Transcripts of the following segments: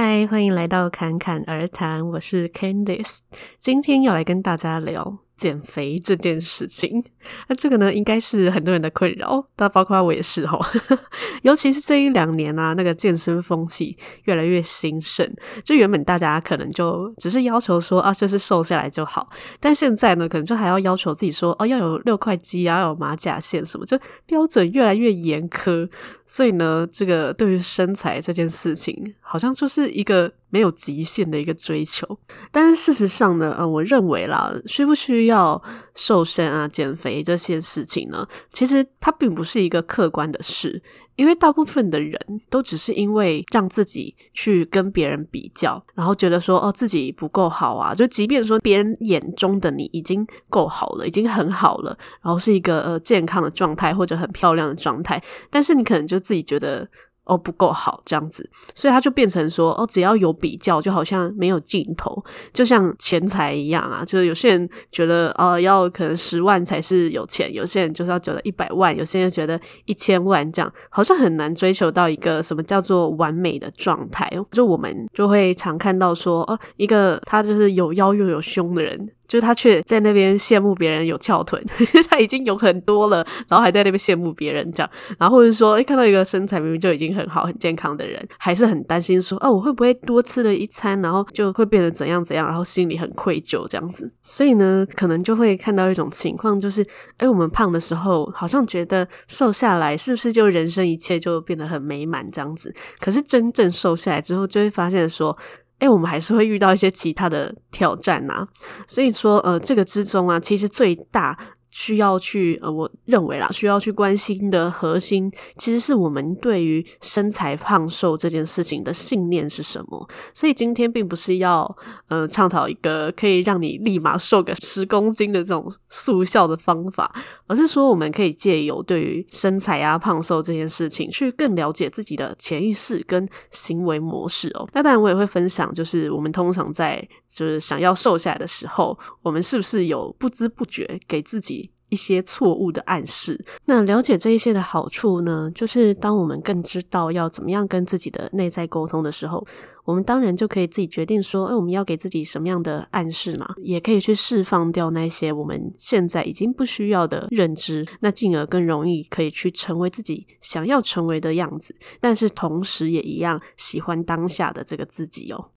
嗨，欢迎来到侃侃而谈，我是 Candice，今天要来跟大家聊减肥这件事情，那这个呢，应该是很多人的困扰，但包括我也是哈。尤其是这一两年啊，那个健身风气越来越兴盛，就原本大家可能就只是要求说啊，就是瘦下来就好，但现在呢，可能就还要要求自己说哦，要有六块肌啊，要有马甲线什么，就标准越来越严苛。所以呢，这个对于身材这件事情，好像就是一个。没有极限的一个追求，但是事实上呢，呃，我认为啦，需不需要瘦身啊、减肥这些事情呢？其实它并不是一个客观的事，因为大部分的人都只是因为让自己去跟别人比较，然后觉得说哦，自己不够好啊，就即便说别人眼中的你已经够好了，已经很好了，然后是一个健康的状态或者很漂亮的状态，但是你可能就自己觉得。哦，不够好这样子，所以他就变成说，哦，只要有比较，就好像没有尽头，就像钱财一样啊，就是有些人觉得，哦，要可能十万才是有钱，有些人就是要觉得一百万，有些人觉得一千万这样，好像很难追求到一个什么叫做完美的状态。就我们就会常看到说，哦，一个他就是有腰又有胸的人。就是他却在那边羡慕别人有翘臀，他已经有很多了，然后还在那边羡慕别人这样，然后或者说，哎，看到一个身材明明就已经很好、很健康的人，还是很担心说，哦，我会不会多吃了一餐，然后就会变得怎样怎样，然后心里很愧疚这样子。所以呢，可能就会看到一种情况，就是，哎，我们胖的时候，好像觉得瘦下来是不是就人生一切就变得很美满这样子？可是真正瘦下来之后，就会发现说。哎，我们还是会遇到一些其他的挑战呐，所以说，呃，这个之中啊，其实最大。需要去呃，我认为啦，需要去关心的核心，其实是我们对于身材胖瘦这件事情的信念是什么。所以今天并不是要呃倡导一个可以让你立马瘦个十公斤的这种速效的方法，而是说我们可以借由对于身材啊胖瘦这件事情，去更了解自己的潜意识跟行为模式哦。那当然，我也会分享，就是我们通常在就是想要瘦下来的时候，我们是不是有不知不觉给自己。一些错误的暗示。那了解这一些的好处呢，就是当我们更知道要怎么样跟自己的内在沟通的时候，我们当然就可以自己决定说，哎，我们要给自己什么样的暗示嘛，也可以去释放掉那些我们现在已经不需要的认知，那进而更容易可以去成为自己想要成为的样子，但是同时也一样喜欢当下的这个自己哦。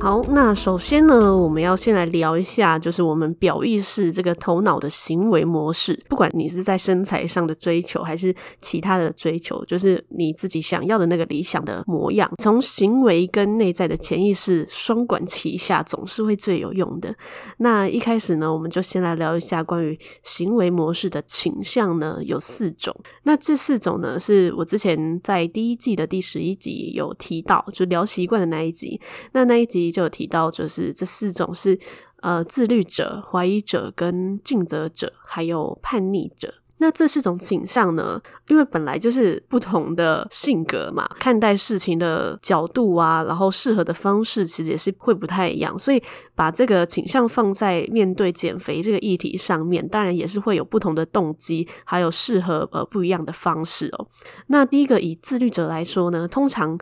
好，那首先呢，我们要先来聊一下，就是我们表意识这个头脑的行为模式。不管你是在身材上的追求，还是其他的追求，就是你自己想要的那个理想的模样，从行为跟内在的潜意识双管齐下，总是会最有用的。那一开始呢，我们就先来聊一下关于行为模式的倾向呢，有四种。那这四种呢，是我之前在第一季的第十一集有提到，就聊习惯的那一集。那那一集。就有提到，就是这四种是呃自律者、怀疑者、跟尽责者，还有叛逆者。那这四种倾向呢，因为本来就是不同的性格嘛，看待事情的角度啊，然后适合的方式其实也是会不太一样。所以把这个倾向放在面对减肥这个议题上面，当然也是会有不同的动机，还有适合呃不一样的方式哦。那第一个以自律者来说呢，通常。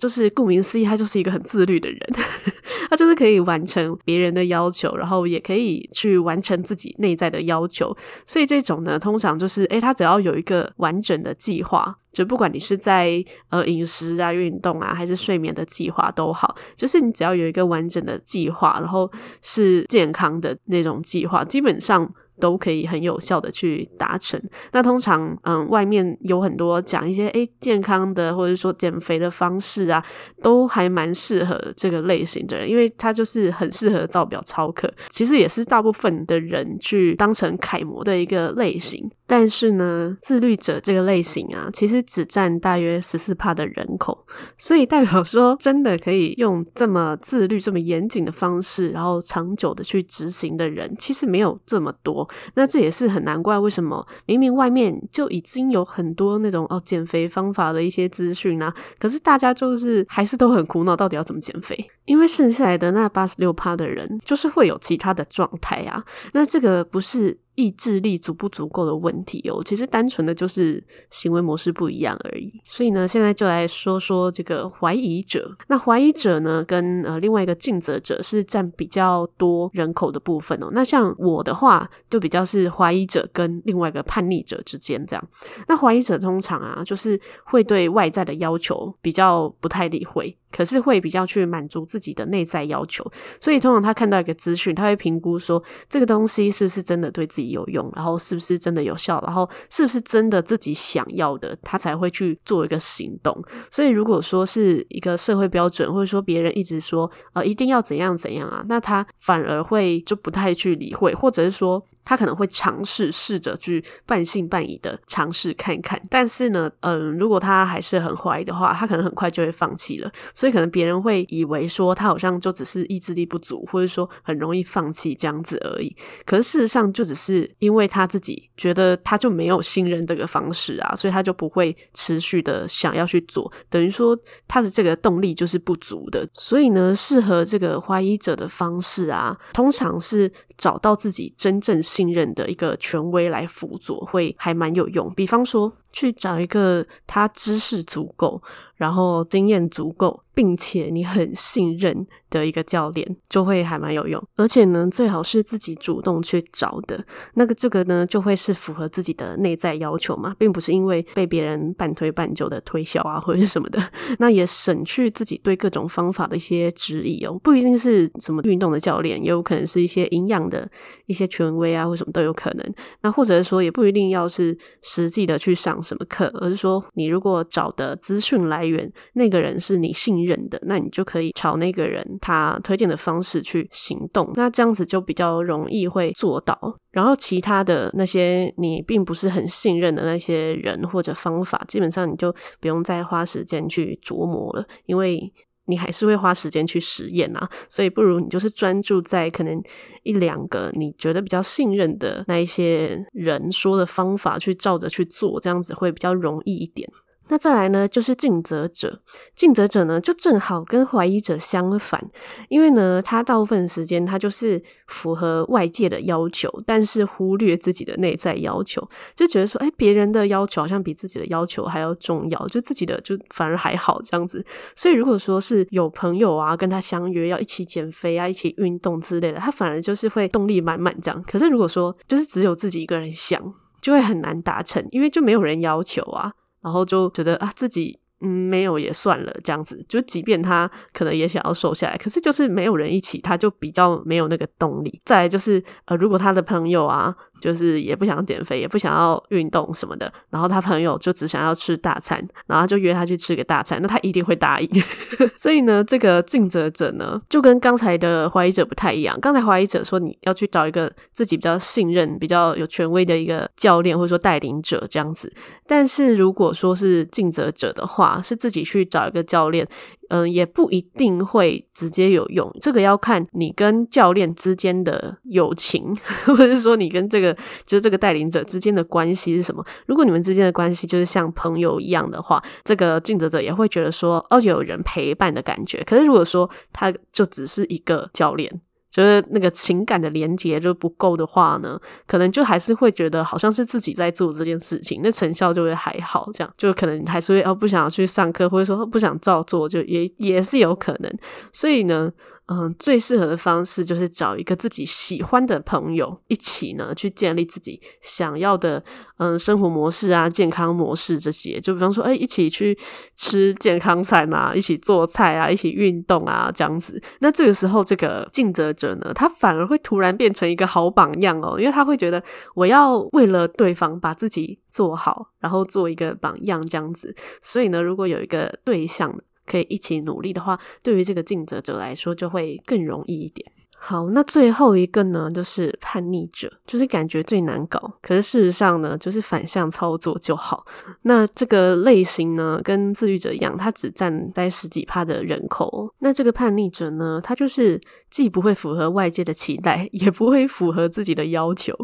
就是顾名思义，他就是一个很自律的人，他就是可以完成别人的要求，然后也可以去完成自己内在的要求。所以这种呢，通常就是，诶，他只要有一个完整的计划，就不管你是在呃饮食啊、运动啊，还是睡眠的计划都好，就是你只要有一个完整的计划，然后是健康的那种计划，基本上。都可以很有效的去达成。那通常，嗯，外面有很多讲一些诶健康的或者说减肥的方式啊，都还蛮适合这个类型的人，因为他就是很适合造表操课。其实也是大部分的人去当成楷模的一个类型。但是呢，自律者这个类型啊，其实只占大约十四帕的人口，所以代表说真的可以用这么自律、这么严谨的方式，然后长久的去执行的人，其实没有这么多。那这也是很难怪，为什么明明外面就已经有很多那种哦减肥方法的一些资讯啊，可是大家就是还是都很苦恼，到底要怎么减肥？因为剩下来的那八十六趴的人，就是会有其他的状态啊。那这个不是。意志力足不足够的问题哦，其实单纯的就是行为模式不一样而已。所以呢，现在就来说说这个怀疑者。那怀疑者呢，跟呃另外一个尽责者是占比较多人口的部分哦。那像我的话，就比较是怀疑者跟另外一个叛逆者之间这样。那怀疑者通常啊，就是会对外在的要求比较不太理会。可是会比较去满足自己的内在要求，所以通常他看到一个资讯，他会评估说这个东西是不是真的对自己有用，然后是不是真的有效，然后是不是真的自己想要的，他才会去做一个行动。所以如果说是一个社会标准，或者说别人一直说呃一定要怎样怎样啊，那他反而会就不太去理会，或者是说。他可能会尝试试着去半信半疑的尝试看看，但是呢，嗯，如果他还是很怀疑的话，他可能很快就会放弃了。所以可能别人会以为说他好像就只是意志力不足，或者说很容易放弃这样子而已。可是事实上，就只是因为他自己觉得他就没有信任这个方式啊，所以他就不会持续的想要去做。等于说他的这个动力就是不足的。所以呢，适合这个怀疑者的方式啊，通常是找到自己真正信信任的一个权威来辅佐，会还蛮有用。比方说，去找一个他知识足够，然后经验足够，并且你很信任的一个教练，就会还蛮有用。而且呢，最好是自己主动去找的。那个这个呢，就会是符合自己的内在要求嘛，并不是因为被别人半推半就的推销啊，或者什么的。那也省去自己对各种方法的一些质疑哦。不一定是什么运动的教练，也有可能是一些营养的一些权威啊，或什么都有可能。那或者说，也不一定要是实际的去上什么课，而是说，你如果找的资讯来源，那个人是你信任的，那你就可以朝那个人他推荐的方式去行动，那这样子就比较容易会做到。然后其他的那些你并不是很信任的那些人或者方法，基本上你就不用再花时间去琢磨了，因为你还是会花时间去实验啊。所以不如你就是专注在可能一两个你觉得比较信任的那一些人说的方法去照着去做，这样子会比较容易一点。那再来呢，就是尽责者。尽责者呢，就正好跟怀疑者相反，因为呢，他大部分时间他就是符合外界的要求，但是忽略自己的内在要求，就觉得说，哎，别人的要求好像比自己的要求还要重要，就自己的就反而还好这样子。所以如果说是有朋友啊跟他相约要一起减肥啊、一起运动之类的，他反而就是会动力满满这样。可是如果说就是只有自己一个人想，就会很难达成，因为就没有人要求啊。然后就觉得啊，自己嗯没有也算了，这样子。就即便他可能也想要瘦下来，可是就是没有人一起，他就比较没有那个动力。再来就是呃，如果他的朋友啊。就是也不想减肥，也不想要运动什么的，然后他朋友就只想要吃大餐，然后就约他去吃个大餐，那他一定会答应。所以呢，这个尽责者呢，就跟刚才的怀疑者不太一样。刚才怀疑者说你要去找一个自己比较信任、比较有权威的一个教练或者说带领者这样子，但是如果说是尽责者的话，是自己去找一个教练。嗯，也不一定会直接有用，这个要看你跟教练之间的友情，或者说你跟这个就是这个带领者之间的关系是什么。如果你们之间的关系就是像朋友一样的话，这个尽责者也会觉得说，哦，有人陪伴的感觉。可是如果说他就只是一个教练。就是那个情感的连接就不够的话呢，可能就还是会觉得好像是自己在做这件事情，那成效就会还好，这样就可能还是会哦不想要去上课，或者说不想照做，就也也是有可能。所以呢。嗯，最适合的方式就是找一个自己喜欢的朋友一起呢，去建立自己想要的嗯生活模式啊、健康模式这些。就比方说，哎，一起去吃健康菜嘛，一起做菜啊，一起运动啊，这样子。那这个时候，这个尽责者呢，他反而会突然变成一个好榜样哦，因为他会觉得我要为了对方把自己做好，然后做一个榜样这样子。所以呢，如果有一个对象，可以一起努力的话，对于这个尽责者来说就会更容易一点。好，那最后一个呢，就是叛逆者，就是感觉最难搞，可是事实上呢，就是反向操作就好。那这个类型呢，跟自律者一样，它只占在十几趴的人口。那这个叛逆者呢，他就是既不会符合外界的期待，也不会符合自己的要求，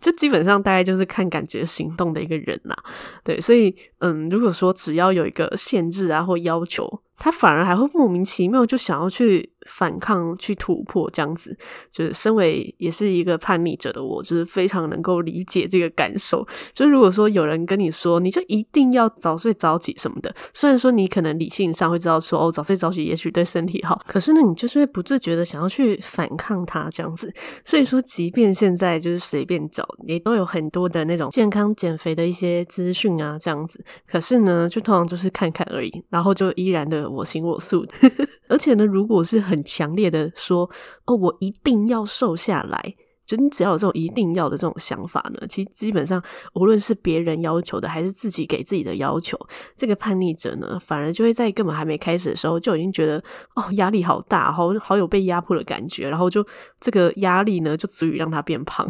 就基本上大概就是看感觉行动的一个人呐。对，所以嗯，如果说只要有一个限制啊或要求。他反而还会莫名其妙就想要去反抗、去突破这样子。就是身为也是一个叛逆者的我，就是非常能够理解这个感受。就是如果说有人跟你说，你就一定要早睡早起什么的，虽然说你可能理性上会知道说，哦，早睡早起也许对身体好，可是呢，你就是会不自觉的想要去反抗它这样子。所以说，即便现在就是随便找，也都有很多的那种健康减肥的一些资讯啊，这样子。可是呢，就通常就是看看而已，然后就依然的。我行我素的，而且呢，如果是很强烈的说，哦，我一定要瘦下来。就你只要有这种一定要的这种想法呢，其实基本上无论是别人要求的，还是自己给自己的要求，这个叛逆者呢，反而就会在根本还没开始的时候就已经觉得哦，压力好大，好好有被压迫的感觉，然后就这个压力呢，就足以让他变胖。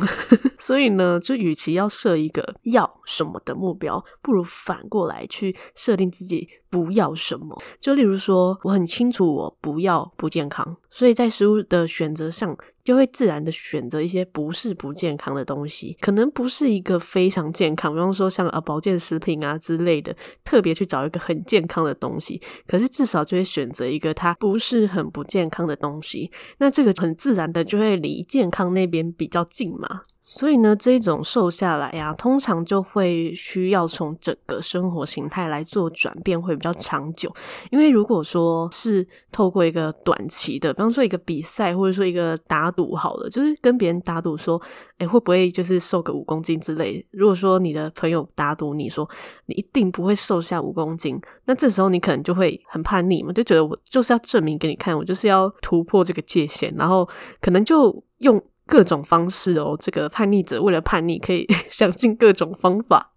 所以呢，就与其要设一个要什么的目标，不如反过来去设定自己不要什么。就例如说，我很清楚我不要不健康，所以在食物的选择上。就会自然的选择一些不是不健康的东西，可能不是一个非常健康，比方说像呃保健食品啊之类的，特别去找一个很健康的东西，可是至少就会选择一个它不是很不健康的东西，那这个很自然的就会离健康那边比较近嘛。所以呢，这种瘦下来呀、通常就会需要从整个生活形态来做转变，会比较长久。因为如果说是透过一个短期的，比方说一个比赛，或者说一个打赌，好了，就是跟别人打赌说，诶，会不会就是瘦个五公斤之类。如果说你的朋友打赌你说你一定不会瘦下五公斤，那这时候你可能就会很叛逆嘛，就觉得我就是要证明给你看，我就是要突破这个界限，然后可能就用。各种方式哦，这个叛逆者为了叛逆，可以 想尽各种方法。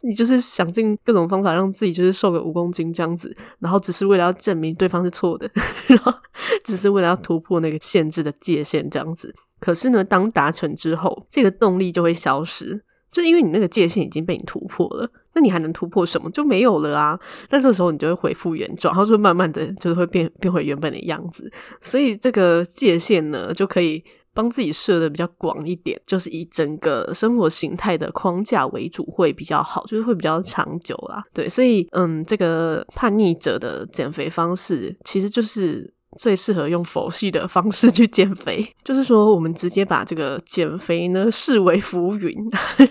你就是想尽各种方法，让自己就是瘦个五公斤这样子，然后只是为了要证明对方是错的，然后只是为了要突破那个限制的界限这样子。可是呢，当达成之后，这个动力就会消失，就因为你那个界限已经被你突破了，那你还能突破什么？就没有了啊。那这时候你就会恢复原状，然后就慢慢的就是会变变回原本的样子。所以这个界限呢，就可以。帮自己设的比较广一点，就是以整个生活形态的框架为主会比较好，就是会比较长久啦。对，所以嗯，这个叛逆者的减肥方式，其实就是最适合用佛系的方式去减肥，就是说我们直接把这个减肥呢视为浮云，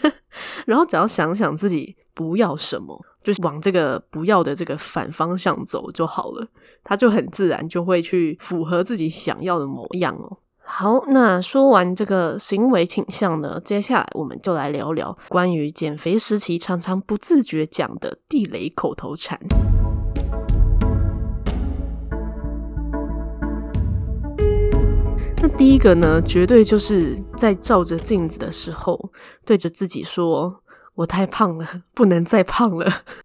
然后只要想想自己不要什么，就是往这个不要的这个反方向走就好了，它就很自然就会去符合自己想要的模样哦。好，那说完这个行为倾向呢，接下来我们就来聊聊关于减肥时期常常不自觉讲的地雷口头禅。那第一个呢，绝对就是在照着镜子的时候，对着自己说：“我太胖了，不能再胖了。”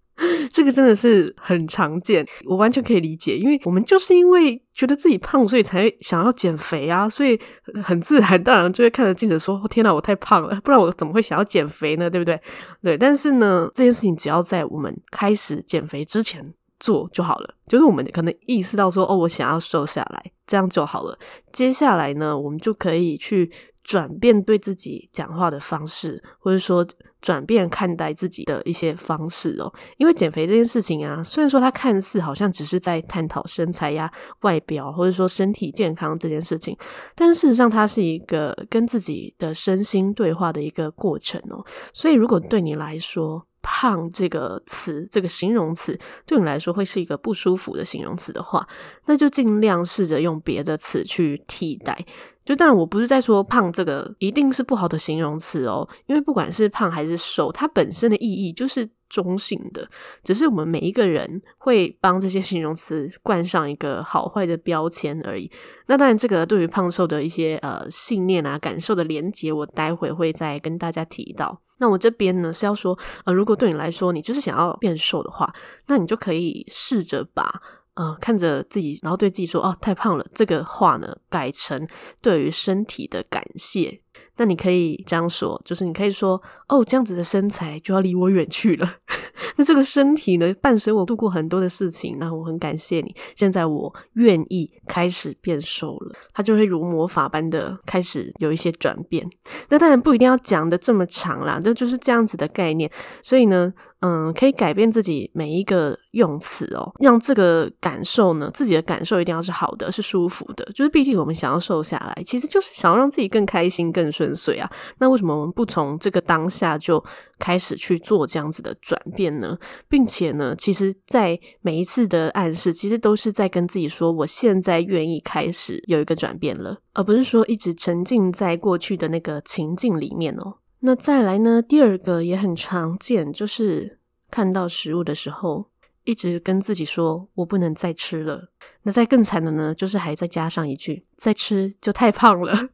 这个真的是很常见，我完全可以理解，因为我们就是因为觉得自己胖，所以才想要减肥啊，所以很自然，当然就会看着镜子说：“天哪，我太胖了，不然我怎么会想要减肥呢？对不对？”对，但是呢，这件事情只要在我们开始减肥之前做就好了，就是我们可能意识到说：“哦，我想要瘦下来，这样就好了。”接下来呢，我们就可以去转变对自己讲话的方式，或者说。转变看待自己的一些方式哦，因为减肥这件事情啊，虽然说它看似好像只是在探讨身材呀、外表，或者说身体健康这件事情，但事实上它是一个跟自己的身心对话的一个过程哦。所以，如果对你来说，胖这个词，这个形容词对你来说会是一个不舒服的形容词的话，那就尽量试着用别的词去替代。就当然，我不是在说胖这个一定是不好的形容词哦，因为不管是胖还是瘦，它本身的意义就是中性的，只是我们每一个人会帮这些形容词冠上一个好坏的标签而已。那当然，这个对于胖瘦的一些呃信念啊、感受的连结，我待会会再跟大家提到。那我这边呢是要说，呃，如果对你来说，你就是想要变瘦的话，那你就可以试着把。呃，看着自己，然后对自己说：“哦，太胖了。”这个话呢，改成对于身体的感谢。那你可以这样说，就是你可以说：“哦，这样子的身材就要离我远去了。”那这个身体呢，伴随我度过很多的事情，那我很感谢你。现在我愿意开始变瘦了，它就会如魔法般的开始有一些转变。那当然不一定要讲的这么长啦，这就是这样子的概念。所以呢，嗯，可以改变自己每一个用词哦，让这个感受呢，自己的感受一定要是好的，是舒服的。就是毕竟我们想要瘦下来，其实就是想要让自己更开心、更顺遂啊。那为什么我们不从这个当下就开始去做这样子的转变呢？并且呢，其实，在每一次的暗示，其实都是在跟自己说，我现在愿意开始有一个转变了，而不是说一直沉浸在过去的那个情境里面哦。那再来呢？第二个也很常见，就是看到食物的时候，一直跟自己说“我不能再吃了”。那再更惨的呢，就是还再加上一句“再吃就太胖了”。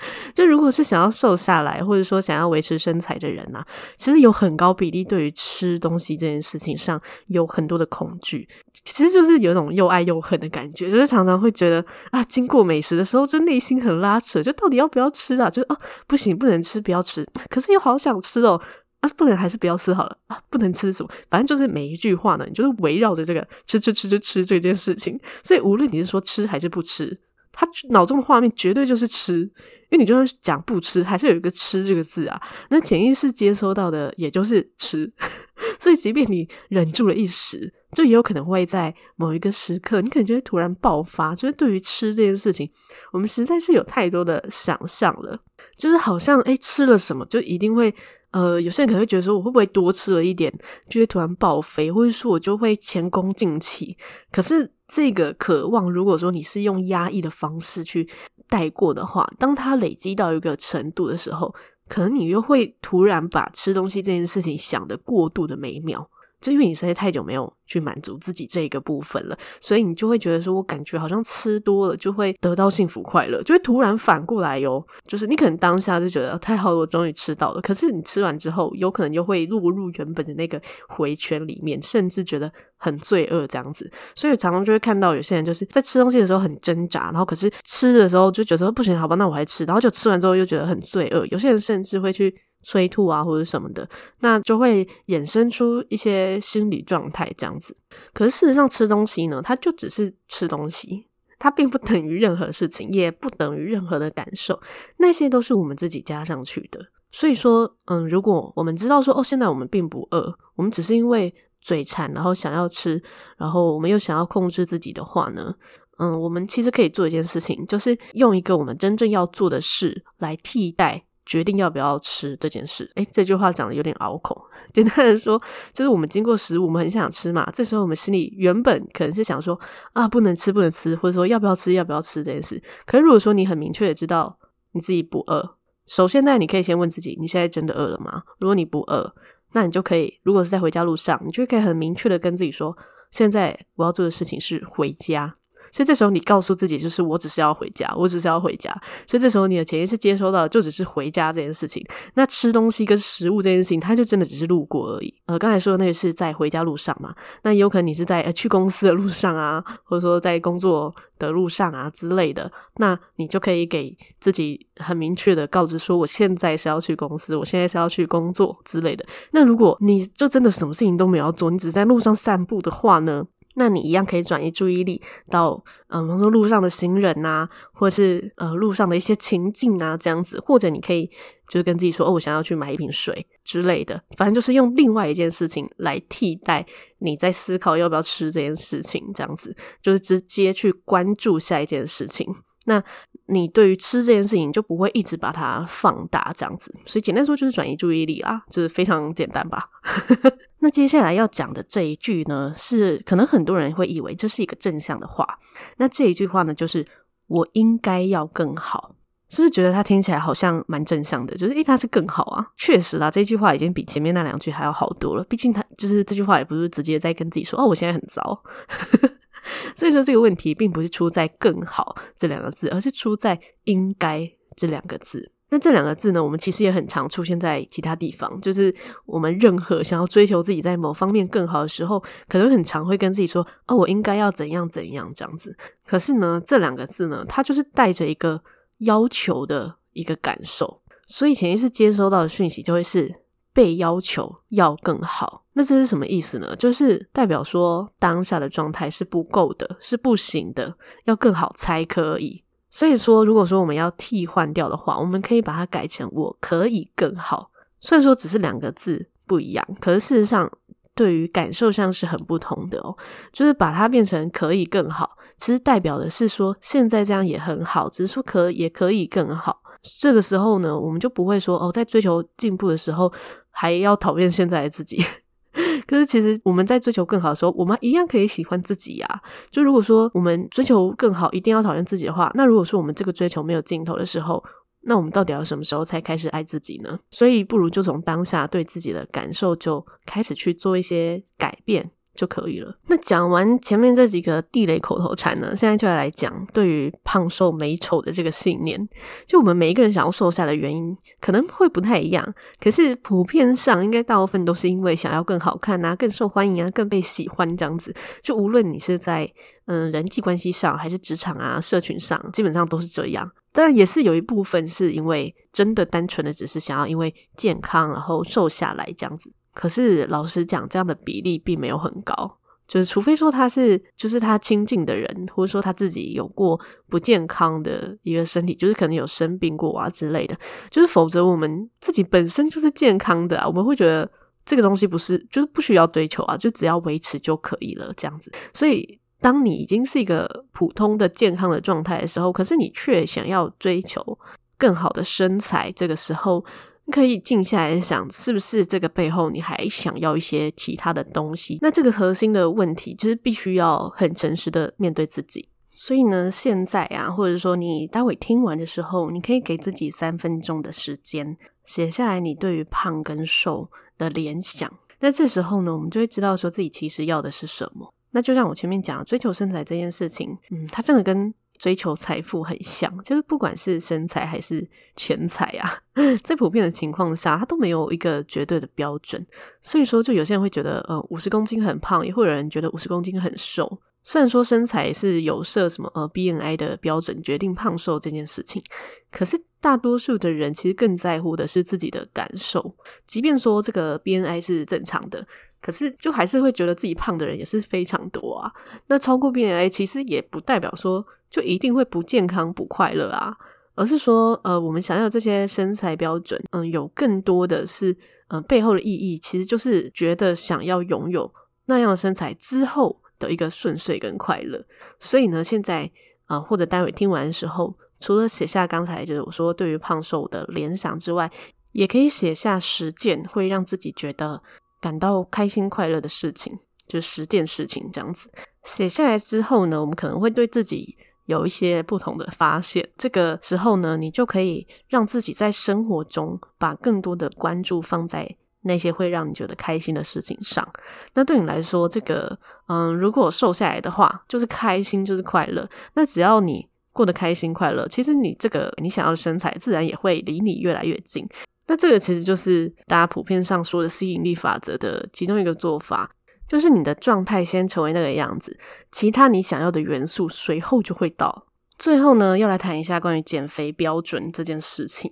就如果是想要瘦下来，或者说想要维持身材的人呐、其实有很高比例对于吃东西这件事情上有很多的恐惧，其实就是有一种又爱又恨的感觉，就是常常会觉得啊，经过美食的时候，就内心很拉扯，就到底要不要吃啊？就啊，不行，不能吃，不要吃，可是又好想吃哦，啊，不能还是不要吃好了啊，不能吃什么，反正就是每一句话呢，你就是围绕着这个吃吃吃吃吃这件事情，所以无论你是说吃还是不吃，他脑中的画面绝对就是吃。因为你就算讲不吃，还是有一个“吃”这个字啊。那潜意识接收到的也就是吃，所以即便你忍住了一时，就也有可能会在某一个时刻，你可能就会突然爆发。就是对于吃这件事情，我们实在是有太多的想象了，就是好像诶，吃了什么就一定会。呃，有些人可能会觉得说，我会不会多吃了一点，就会突然爆肥，或者说我就会前功尽弃。可是这个渴望，如果说你是用压抑的方式去带过的话，当它累积到一个程度的时候，可能你又会突然把吃东西这件事情想得过度的美妙。就因为你实在太久没有去满足自己这个部分了，所以你就会觉得说，我感觉好像吃多了就会得到幸福快乐，就会突然反过来哟。就是你可能当下就觉得太好了，我终于吃到了，可是你吃完之后，有可能又会落入原本的那个回圈里面，甚至觉得很罪恶这样子。所以常常就会看到有些人就是在吃东西的时候很挣扎，然后可是吃的时候就觉得不行，好吧，那我还吃，然后就吃完之后又觉得很罪恶。有些人甚至会去。催吐啊，或者什么的，那就会衍生出一些心理状态这样子。可是事实上，吃东西呢，它就只是吃东西，它并不等于任何事情，也不等于任何的感受，那些都是我们自己加上去的。所以说，嗯，如果我们知道说，哦，现在我们并不饿，我们只是因为嘴馋，然后想要吃，然后我们又想要控制自己的话呢，嗯，我们其实可以做一件事情，就是用一个我们真正要做的事来替代。决定要不要吃这件事，诶，这句话讲的有点拗口。简单的说，就是我们经过食物，我们很想吃嘛。这时候我们心里原本可能是想说啊，不能吃，不能吃，或者说要不要吃，要不要吃这件事。可是如果说你很明确的知道你自己不饿，首先呢，你可以先问自己，你现在真的饿了吗？如果你不饿，那你就可以，如果是在回家路上，你就可以很明确的跟自己说，现在我要做的事情是回家。所以这时候你告诉自己，就是我只是要回家，我只是要回家。所以这时候你的潜意识接收到的就只是回家这件事情。那吃东西跟食物这件事情，它就真的只是路过而已。呃，刚才说的那个是在回家路上嘛，那有可能你是在去公司的路上啊，或者说在工作的路上啊之类的。那你就可以给自己很明确的告知说，我现在是要去公司，我现在是要去工作之类的。那如果你就真的什么事情都没有做，你只是在路上散步的话呢？那你一样可以转移注意力到，嗯，比如说路上的行人啊，或者是呃路上的一些情境啊，这样子，或者你可以就是跟自己说，哦，我想要去买一瓶水之类的，反正就是用另外一件事情来替代你在思考要不要吃这件事情，这样子。就是直接去关注下一件事情。那你对于吃这件事情就不会一直把它放大，这样子。所以简单说就是转移注意力啦，就是非常简单吧。那接下来要讲的这一句呢，是可能很多人会以为这是一个正向的话。那这一句话呢，就是我应该要更好，是不是觉得它听起来好像蛮正向的？就是诶，它是更好啊。确实啦，这句话已经比前面那两句还要好多了。毕竟它就是这句话也不是直接在跟自己说哦，我现在很糟。所以说这个问题并不是出在“更好”这两个字，而是出在“应该”这两个字。那这两个字呢，我们其实也很常出现在其他地方。就是我们任何想要追求自己在某方面更好的时候，可能很常会跟自己说：“哦，我应该要怎样怎样这样子。”可是呢，这两个字呢，它就是带着一个要求的一个感受，所以潜意识接收到的讯息就会是。被要求要更好，那这是什么意思呢？就是代表说当下的状态是不够的，是不行的，要更好才可以。所以说，如果说我们要替换掉的话，我们可以把它改成“我可以更好”。虽然说只是两个字，不一样，可是事实上，对于感受上是很不同的哦。就是把它变成可以更好，其实代表的是说现在这样也很好，只是说可也可以更好。这个时候呢，我们就不会说哦，在追求进步的时候还要讨厌现在的自己。可是其实我们在追求更好的时候，我们一样可以喜欢自己呀。就如果说我们追求更好，一定要讨厌自己的话，那如果说我们这个追求没有尽头的时候，那我们到底要什么时候才开始爱自己呢？所以不如就从当下对自己的感受就开始去做一些改变。就可以了。那讲完前面这几个地雷口头禅呢，现在就要来讲对于胖瘦美丑的这个信念。就我们每一个人想要瘦下的原因可能会不太一样，可是普遍上应该大部分都是因为想要更好看啊、更受欢迎啊、更被喜欢这样子。就无论你是在嗯人际关系上，还是职场啊、社群上，基本上都是这样。当然也是有一部分是因为真的单纯的只是想要因为健康然后瘦下来这样子。可是老实讲，这样的比例并没有很高，就是除非说他是，就是他亲近的人，或者说他自己有过不健康的一个身体，就是可能有生病过啊之类的，就是否则我们自己本身就是健康的啊，我们会觉得这个东西不是，就是不需要追求啊，就只要维持就可以了这样子。所以，当你已经是一个普通的健康的状态的时候，可是你却想要追求更好的身材，这个时候。你可以静下来想，是不是这个背后你还想要一些其他的东西？那这个核心的问题就是必须要很诚实的面对自己。所以呢，现在啊，或者说你待会听完的时候，你可以给自己三分钟的时间，写下来你对于胖跟瘦的联想。那这时候呢，我们就会知道说自己其实要的是什么。那就像我前面讲，追求身材这件事情，嗯，它真的跟追求财富很像，就是不管是身材还是钱财啊，在普遍的情况下，它都没有一个绝对的标准。所以说，就有些人会觉得，呃，五十公斤很胖，也会有人觉得五十公斤很瘦。虽然说身材是有设什么呃 BNI 的标准决定胖瘦这件事情，可是大多数的人其实更在乎的是自己的感受。即便说这个 BNI 是正常的。可是，就还是会觉得自己胖的人也是非常多啊。那超过 BMI 其实也不代表说就一定会不健康、不快乐啊，而是说，呃，我们想要这些身材标准，嗯、有更多的是，嗯、背后的意义，其实就是觉得想要拥有那样的身材之后的一个顺遂跟快乐。所以呢，现在，呃，或者待会听完的时候，除了写下刚才就是我说对于胖瘦的联想之外，也可以写下实践会让自己觉得。感到开心快乐的事情，就十件事情这样子写下来之后呢，我们可能会对自己有一些不同的发现。这个时候呢，你就可以让自己在生活中把更多的关注放在那些会让你觉得开心的事情上。那对你来说，这个嗯，如果瘦下来的话，就是开心，就是快乐。那只要你过得开心快乐，其实你这个你想要的身材，自然也会离你越来越近。那这个其实就是大家普遍上说的吸引力法则的其中一个做法，就是你的状态先成为那个样子，其他你想要的元素随后就会到。最后呢，要来谈一下关于减肥标准这件事情。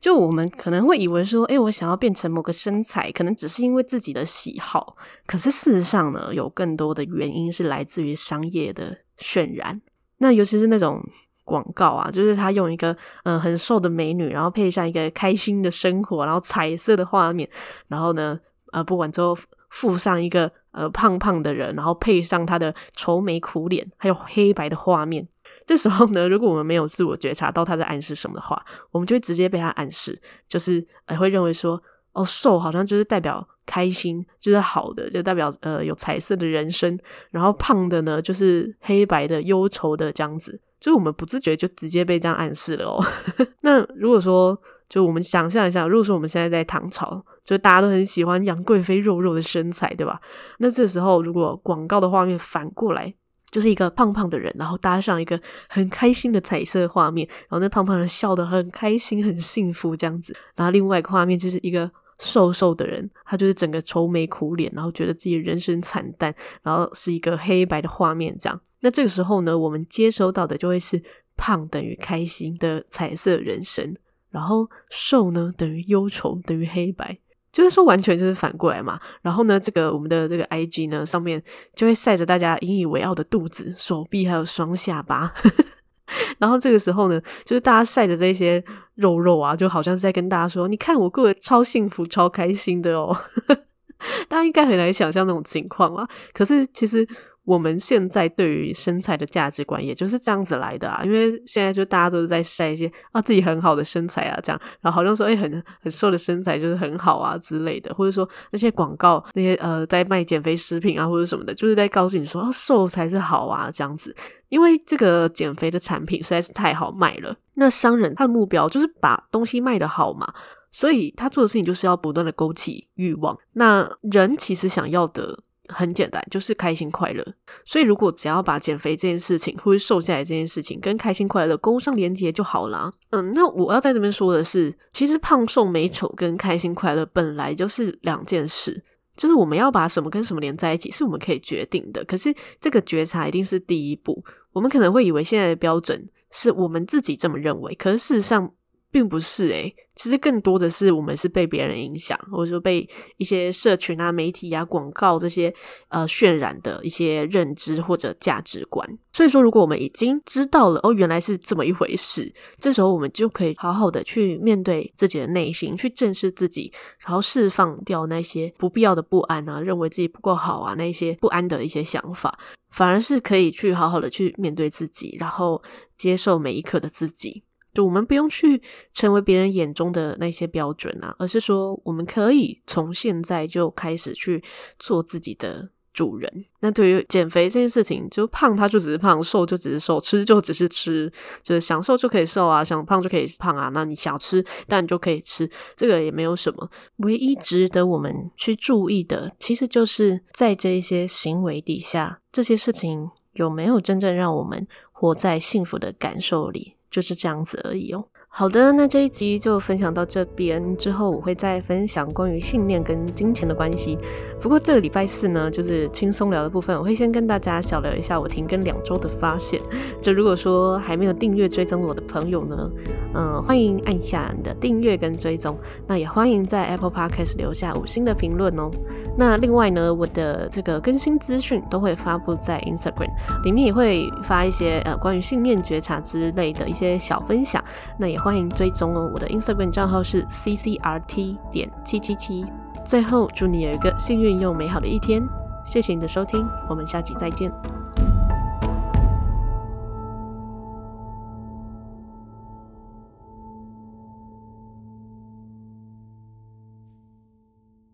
就我们可能会以为说，诶，我想要变成某个身材，可能只是因为自己的喜好。可是事实上呢，有更多的原因是来自于商业的渲染。那尤其是那种。广告啊，就是他用一个嗯很瘦的美女，然后配上一个开心的生活，然后彩色的画面，然后呢呃不管之后附上一个呃胖胖的人，然后配上他的愁眉苦脸，还有黑白的画面。这时候呢，如果我们没有自我觉察到他在暗示什么的话，我们就会直接被他暗示，就是呃会认为说哦瘦好像就是代表开心，就是好的，就代表呃有彩色的人生，然后胖的呢就是黑白的忧愁的这样子。就是我们不自觉就直接被这样暗示了哦。那如果说，就我们想象一下，如果说我们现在在唐朝，就大家都很喜欢杨贵妃肉肉的身材，对吧？那这时候如果广告的画面反过来，就是一个胖胖的人，然后搭上一个很开心的彩色画面，然后那胖胖人笑得很开心、很幸福这样子。然后另外一个画面就是一个瘦瘦的人，他就是整个愁眉苦脸，然后觉得自己人生惨淡，然后是一个黑白的画面这样。那这个时候呢，我们接收到的就会是胖等于开心的彩色人生，然后瘦呢等于忧愁，等于黑白，就是说完全就是反过来嘛。然后呢，这个我们的这个 IG 呢上面就会晒着大家引以为傲的肚子、手臂还有双下巴。然后这个时候呢，就是大家晒着这些肉肉啊，就好像是在跟大家说：“你看我过得超幸福、超开心的哦。” 大家应该很难想象那种情况啊。可是其实。我们现在对于身材的价值观，也就是这样子来的啊。因为现在就大家都是在晒一些啊自己很好的身材啊，这样，然后好像说哎、很很瘦的身材就是很好啊之类的，或者说那些广告那些呃在卖减肥食品啊或者什么的，就是在告诉你说啊瘦才是好啊这样子。因为这个减肥的产品实在是太好卖了，那商人他的目标就是把东西卖得好嘛，所以他做的事情就是要不断的勾起欲望。那人其实想要的。很简单，就是开心快乐。所以，如果只要把减肥这件事情，或者瘦下来这件事情，跟开心快乐勾上连接就好啦。嗯，那我要在这边说的是，其实胖瘦美丑跟开心快乐本来就是两件事，就是我们要把什么跟什么连在一起，是我们可以决定的。可是，这个觉察一定是第一步。我们可能会以为现在的标准是我们自己这么认为，可是事实上。并不是诶，其实更多的是我们是被别人影响，或者说被一些社群啊、媒体啊、广告这些呃渲染的一些认知或者价值观。所以说，如果我们已经知道了哦，原来是这么一回事，这时候我们就可以好好的去面对自己的内心，去正视自己，然后释放掉那些不必要的不安啊，认为自己不够好啊，那些不安的一些想法，反而是可以去好好的去面对自己，然后接受每一刻的自己。就我们不用去成为别人眼中的那些标准啊，而是说我们可以从现在就开始去做自己的主人。那对于减肥这件事情，就胖它就只是胖，瘦就只是瘦，吃就只是吃，就是想瘦就可以瘦啊，想胖就可以胖啊。那你想吃，但你就可以吃，这个也没有什么。唯一值得我们去注意的，其实就是在这一些行为底下，这些事情有没有真正让我们活在幸福的感受里。就是这样子而已哦。好的，那这一集就分享到这边，之后我会再分享关于信念跟金钱的关系。不过这个礼拜四呢，就是轻松聊的部分，我会先跟大家小聊一下我停更两周的发现。就如果说还没有订阅追踪我的朋友呢，嗯，欢迎按下你的订阅跟追踪。那也欢迎在 Apple Podcast 留下五星的评论哦。那另外呢，我的这个更新资讯都会发布在 Instagram，里面也会发一些呃关于信念觉察之类的些小分享。那也。欢迎追踪哦，我的 Instagram 账号是 ccrt 点七七七。最后，祝你有一个幸运又美好的一天。谢谢你的收听，我们下期再见。